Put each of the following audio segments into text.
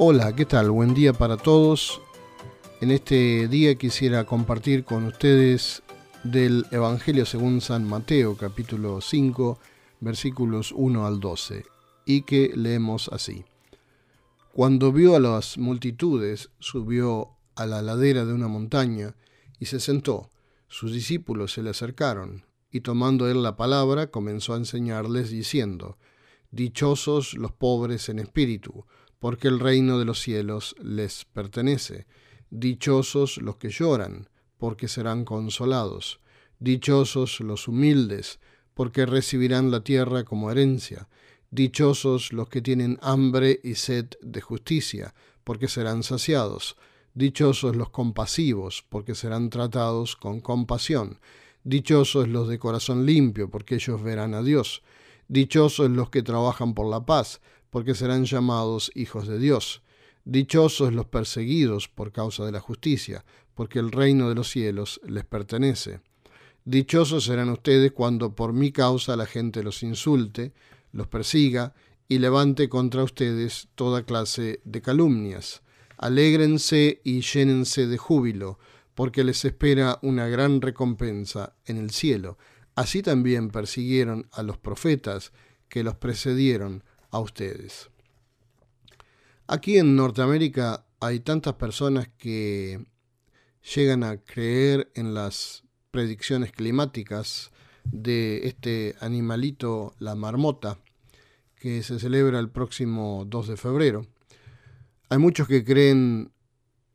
Hola, ¿qué tal? Buen día para todos. En este día quisiera compartir con ustedes del Evangelio según San Mateo, capítulo 5, versículos 1 al 12, y que leemos así. Cuando vio a las multitudes, subió a la ladera de una montaña y se sentó. Sus discípulos se le acercaron, y tomando él la palabra, comenzó a enseñarles, diciendo, Dichosos los pobres en espíritu, porque el reino de los cielos les pertenece. Dichosos los que lloran, porque serán consolados. Dichosos los humildes, porque recibirán la tierra como herencia. Dichosos los que tienen hambre y sed de justicia, porque serán saciados. Dichosos los compasivos, porque serán tratados con compasión. Dichosos los de corazón limpio, porque ellos verán a Dios. Dichosos los que trabajan por la paz, porque serán llamados hijos de Dios. Dichosos los perseguidos por causa de la justicia, porque el reino de los cielos les pertenece. Dichosos serán ustedes cuando por mi causa la gente los insulte, los persiga y levante contra ustedes toda clase de calumnias. Alégrense y llénense de júbilo, porque les espera una gran recompensa en el cielo. Así también persiguieron a los profetas que los precedieron a ustedes. Aquí en Norteamérica hay tantas personas que llegan a creer en las predicciones climáticas de este animalito, la marmota, que se celebra el próximo 2 de febrero. Hay muchos que creen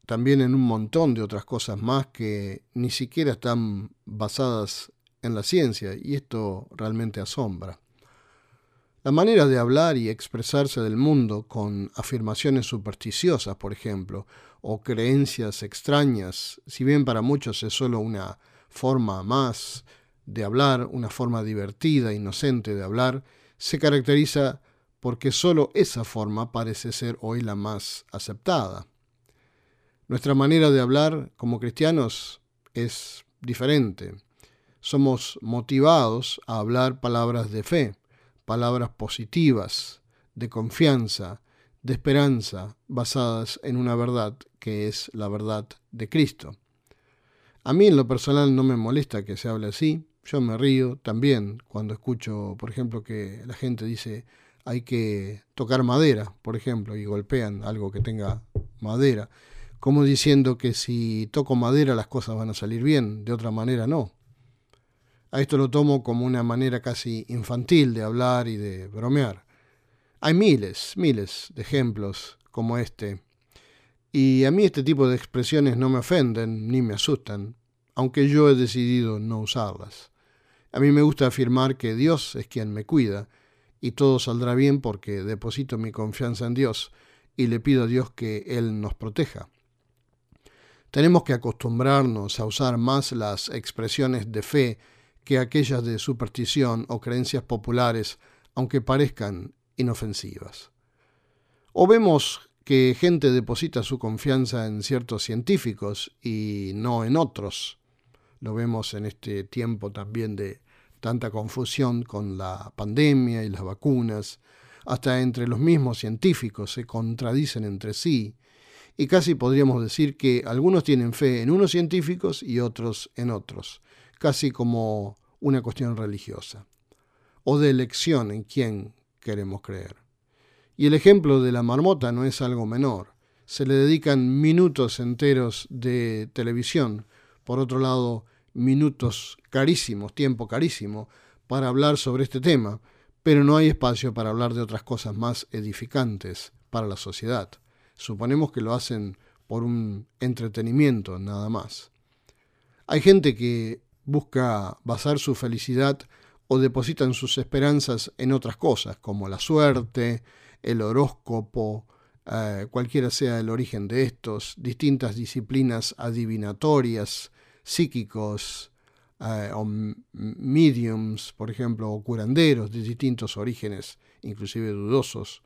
también en un montón de otras cosas más que ni siquiera están basadas en la ciencia y esto realmente asombra. La manera de hablar y expresarse del mundo con afirmaciones supersticiosas, por ejemplo, o creencias extrañas, si bien para muchos es solo una forma más de hablar, una forma divertida, inocente de hablar, se caracteriza porque solo esa forma parece ser hoy la más aceptada. Nuestra manera de hablar como cristianos es diferente. Somos motivados a hablar palabras de fe palabras positivas, de confianza, de esperanza, basadas en una verdad que es la verdad de Cristo. A mí en lo personal no me molesta que se hable así, yo me río también cuando escucho, por ejemplo, que la gente dice hay que tocar madera, por ejemplo, y golpean algo que tenga madera, como diciendo que si toco madera las cosas van a salir bien, de otra manera no. A esto lo tomo como una manera casi infantil de hablar y de bromear. Hay miles, miles de ejemplos como este. Y a mí este tipo de expresiones no me ofenden ni me asustan, aunque yo he decidido no usarlas. A mí me gusta afirmar que Dios es quien me cuida y todo saldrá bien porque deposito mi confianza en Dios y le pido a Dios que Él nos proteja. Tenemos que acostumbrarnos a usar más las expresiones de fe que aquellas de superstición o creencias populares, aunque parezcan inofensivas. O vemos que gente deposita su confianza en ciertos científicos y no en otros. Lo vemos en este tiempo también de tanta confusión con la pandemia y las vacunas. Hasta entre los mismos científicos se contradicen entre sí. Y casi podríamos decir que algunos tienen fe en unos científicos y otros en otros casi como una cuestión religiosa, o de elección en quién queremos creer. Y el ejemplo de la marmota no es algo menor. Se le dedican minutos enteros de televisión, por otro lado, minutos carísimos, tiempo carísimo, para hablar sobre este tema, pero no hay espacio para hablar de otras cosas más edificantes para la sociedad. Suponemos que lo hacen por un entretenimiento nada más. Hay gente que busca basar su felicidad o depositan sus esperanzas en otras cosas, como la suerte, el horóscopo, eh, cualquiera sea el origen de estos, distintas disciplinas adivinatorias, psíquicos, eh, o mediums, por ejemplo, o curanderos de distintos orígenes, inclusive dudosos,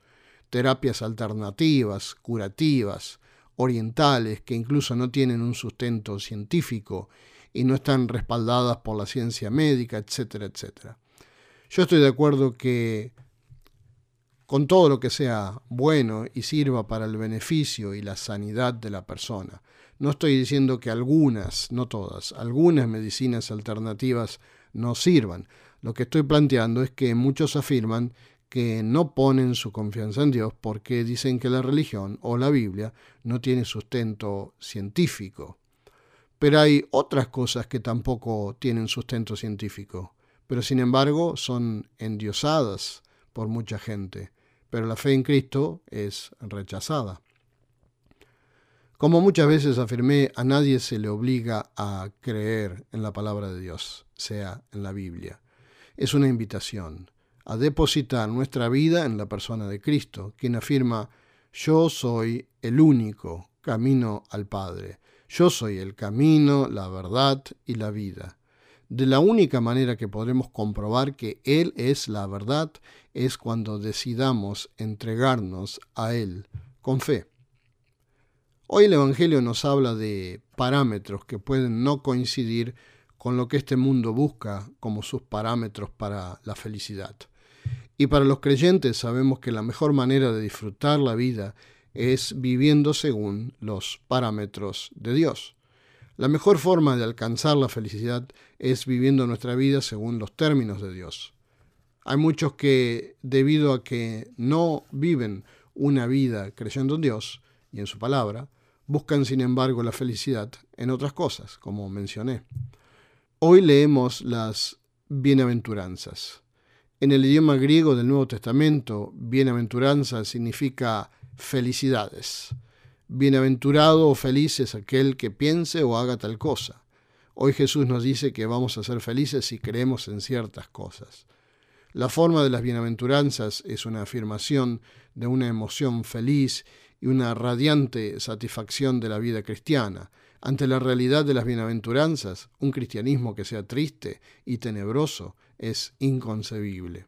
terapias alternativas, curativas, orientales, que incluso no tienen un sustento científico y no están respaldadas por la ciencia médica, etcétera, etcétera. Yo estoy de acuerdo que con todo lo que sea bueno y sirva para el beneficio y la sanidad de la persona. No estoy diciendo que algunas, no todas, algunas medicinas alternativas no sirvan. Lo que estoy planteando es que muchos afirman que no ponen su confianza en Dios porque dicen que la religión o la Biblia no tiene sustento científico. Pero hay otras cosas que tampoco tienen sustento científico, pero sin embargo son endiosadas por mucha gente. Pero la fe en Cristo es rechazada. Como muchas veces afirmé, a nadie se le obliga a creer en la palabra de Dios, sea en la Biblia. Es una invitación a depositar nuestra vida en la persona de Cristo, quien afirma, yo soy el único camino al Padre, yo soy el camino, la verdad y la vida. De la única manera que podremos comprobar que Él es la verdad es cuando decidamos entregarnos a Él con fe. Hoy el Evangelio nos habla de parámetros que pueden no coincidir con lo que este mundo busca como sus parámetros para la felicidad. Y para los creyentes sabemos que la mejor manera de disfrutar la vida es viviendo según los parámetros de Dios. La mejor forma de alcanzar la felicidad es viviendo nuestra vida según los términos de Dios. Hay muchos que, debido a que no viven una vida creyendo en Dios y en su palabra, buscan sin embargo la felicidad en otras cosas, como mencioné. Hoy leemos las bienaventuranzas. En el idioma griego del Nuevo Testamento, bienaventuranza significa felicidades. Bienaventurado o feliz es aquel que piense o haga tal cosa. Hoy Jesús nos dice que vamos a ser felices si creemos en ciertas cosas. La forma de las bienaventuranzas es una afirmación de una emoción feliz y una radiante satisfacción de la vida cristiana. Ante la realidad de las bienaventuranzas, un cristianismo que sea triste y tenebroso es inconcebible.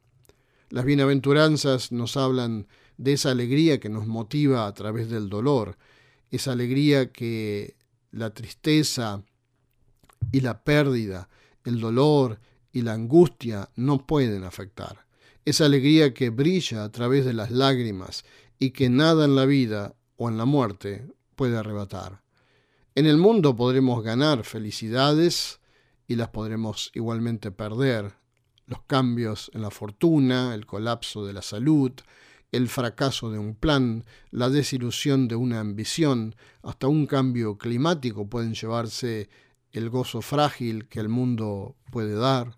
Las bienaventuranzas nos hablan de esa alegría que nos motiva a través del dolor, esa alegría que la tristeza y la pérdida, el dolor y la angustia no pueden afectar. Esa alegría que brilla a través de las lágrimas y que nada en la vida o en la muerte puede arrebatar. En el mundo podremos ganar felicidades y las podremos igualmente perder los cambios en la fortuna, el colapso de la salud, el fracaso de un plan, la desilusión de una ambición, hasta un cambio climático pueden llevarse el gozo frágil que el mundo puede dar,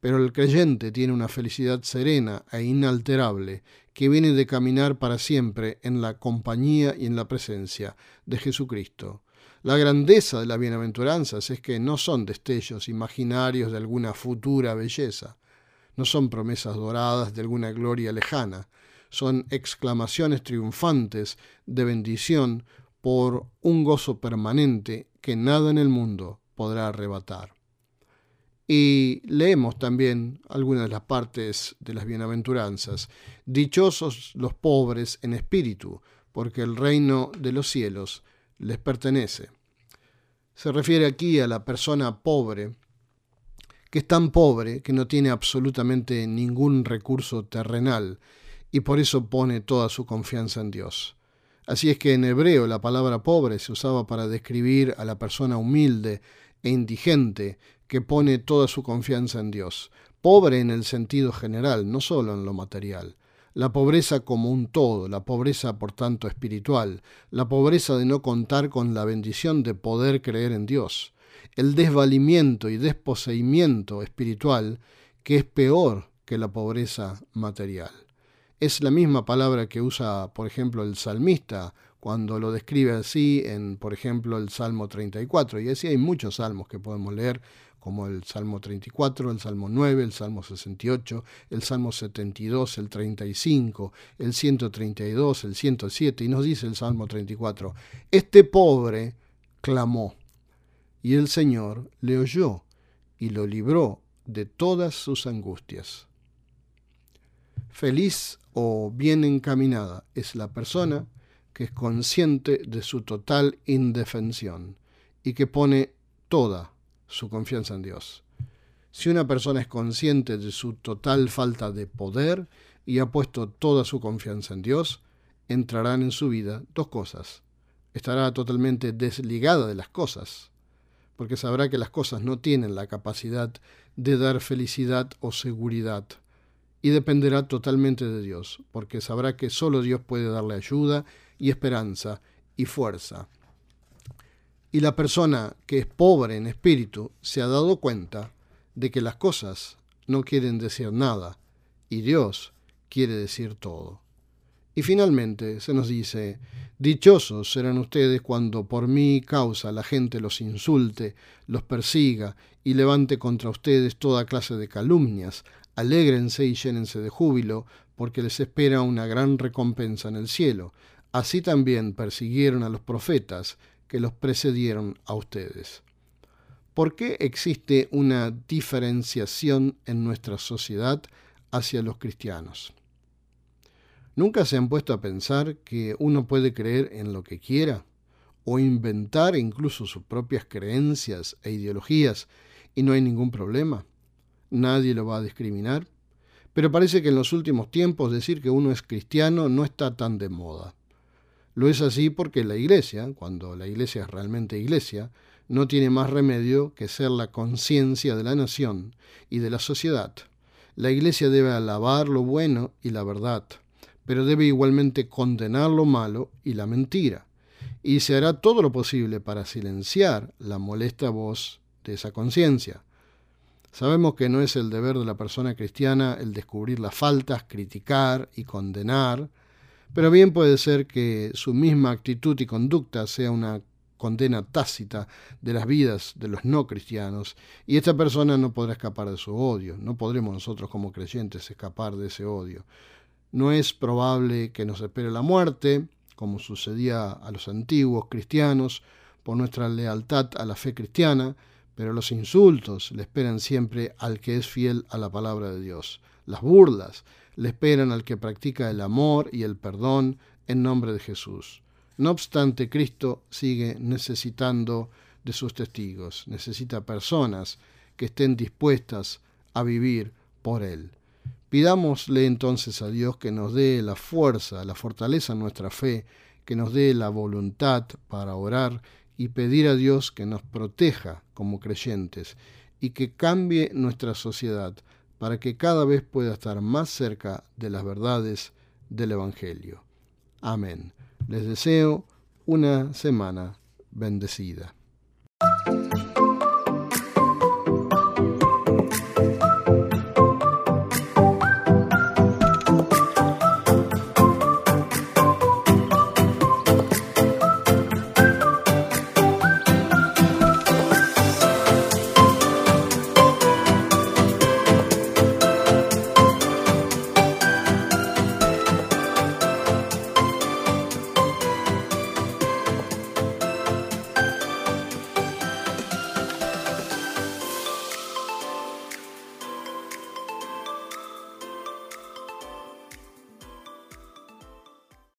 pero el creyente tiene una felicidad serena e inalterable que viene de caminar para siempre en la compañía y en la presencia de Jesucristo. La grandeza de las bienaventuranzas es que no son destellos imaginarios de alguna futura belleza, no son promesas doradas de alguna gloria lejana, son exclamaciones triunfantes de bendición por un gozo permanente que nada en el mundo podrá arrebatar. Y leemos también algunas de las partes de las bienaventuranzas. Dichosos los pobres en espíritu, porque el reino de los cielos les pertenece. Se refiere aquí a la persona pobre que es tan pobre que no tiene absolutamente ningún recurso terrenal y por eso pone toda su confianza en Dios. Así es que en hebreo la palabra pobre se usaba para describir a la persona humilde e indigente que pone toda su confianza en Dios. Pobre en el sentido general, no solo en lo material. La pobreza como un todo, la pobreza por tanto espiritual, la pobreza de no contar con la bendición de poder creer en Dios el desvalimiento y desposeimiento espiritual que es peor que la pobreza material. Es la misma palabra que usa, por ejemplo, el salmista cuando lo describe así en, por ejemplo, el Salmo 34. Y así hay muchos salmos que podemos leer, como el Salmo 34, el Salmo 9, el Salmo 68, el Salmo 72, el 35, el 132, el 107. Y nos dice el Salmo 34, este pobre clamó y el Señor le oyó y lo libró de todas sus angustias. Feliz o bien encaminada es la persona que es consciente de su total indefensión y que pone toda su confianza en Dios. Si una persona es consciente de su total falta de poder, y ha puesto toda su confianza en Dios, entrarán en su vida dos cosas. Estará totalmente desligada de las cosas, porque sabrá que las cosas no tienen la capacidad de dar felicidad o seguridad, y dependerá totalmente de Dios, porque sabrá que solo Dios puede darle ayuda y esperanza y fuerza. Y la persona que es pobre en espíritu se ha dado cuenta de que las cosas no quieren decir nada, y Dios quiere decir todo. Y finalmente se nos dice, Dichosos serán ustedes cuando por mi causa la gente los insulte, los persiga y levante contra ustedes toda clase de calumnias. Alégrense y llénense de júbilo, porque les espera una gran recompensa en el cielo. Así también persiguieron a los profetas que los precedieron a ustedes. ¿Por qué existe una diferenciación en nuestra sociedad hacia los cristianos? ¿Nunca se han puesto a pensar que uno puede creer en lo que quiera o inventar incluso sus propias creencias e ideologías y no hay ningún problema? Nadie lo va a discriminar. Pero parece que en los últimos tiempos decir que uno es cristiano no está tan de moda. Lo es así porque la iglesia, cuando la iglesia es realmente iglesia, no tiene más remedio que ser la conciencia de la nación y de la sociedad. La iglesia debe alabar lo bueno y la verdad pero debe igualmente condenar lo malo y la mentira, y se hará todo lo posible para silenciar la molesta voz de esa conciencia. Sabemos que no es el deber de la persona cristiana el descubrir las faltas, criticar y condenar, pero bien puede ser que su misma actitud y conducta sea una condena tácita de las vidas de los no cristianos, y esta persona no podrá escapar de su odio, no podremos nosotros como creyentes escapar de ese odio. No es probable que nos espere la muerte, como sucedía a los antiguos cristianos, por nuestra lealtad a la fe cristiana, pero los insultos le esperan siempre al que es fiel a la palabra de Dios. Las burlas le esperan al que practica el amor y el perdón en nombre de Jesús. No obstante, Cristo sigue necesitando de sus testigos, necesita personas que estén dispuestas a vivir por Él. Pidámosle entonces a Dios que nos dé la fuerza, la fortaleza en nuestra fe, que nos dé la voluntad para orar y pedir a Dios que nos proteja como creyentes y que cambie nuestra sociedad para que cada vez pueda estar más cerca de las verdades del Evangelio. Amén. Les deseo una semana bendecida.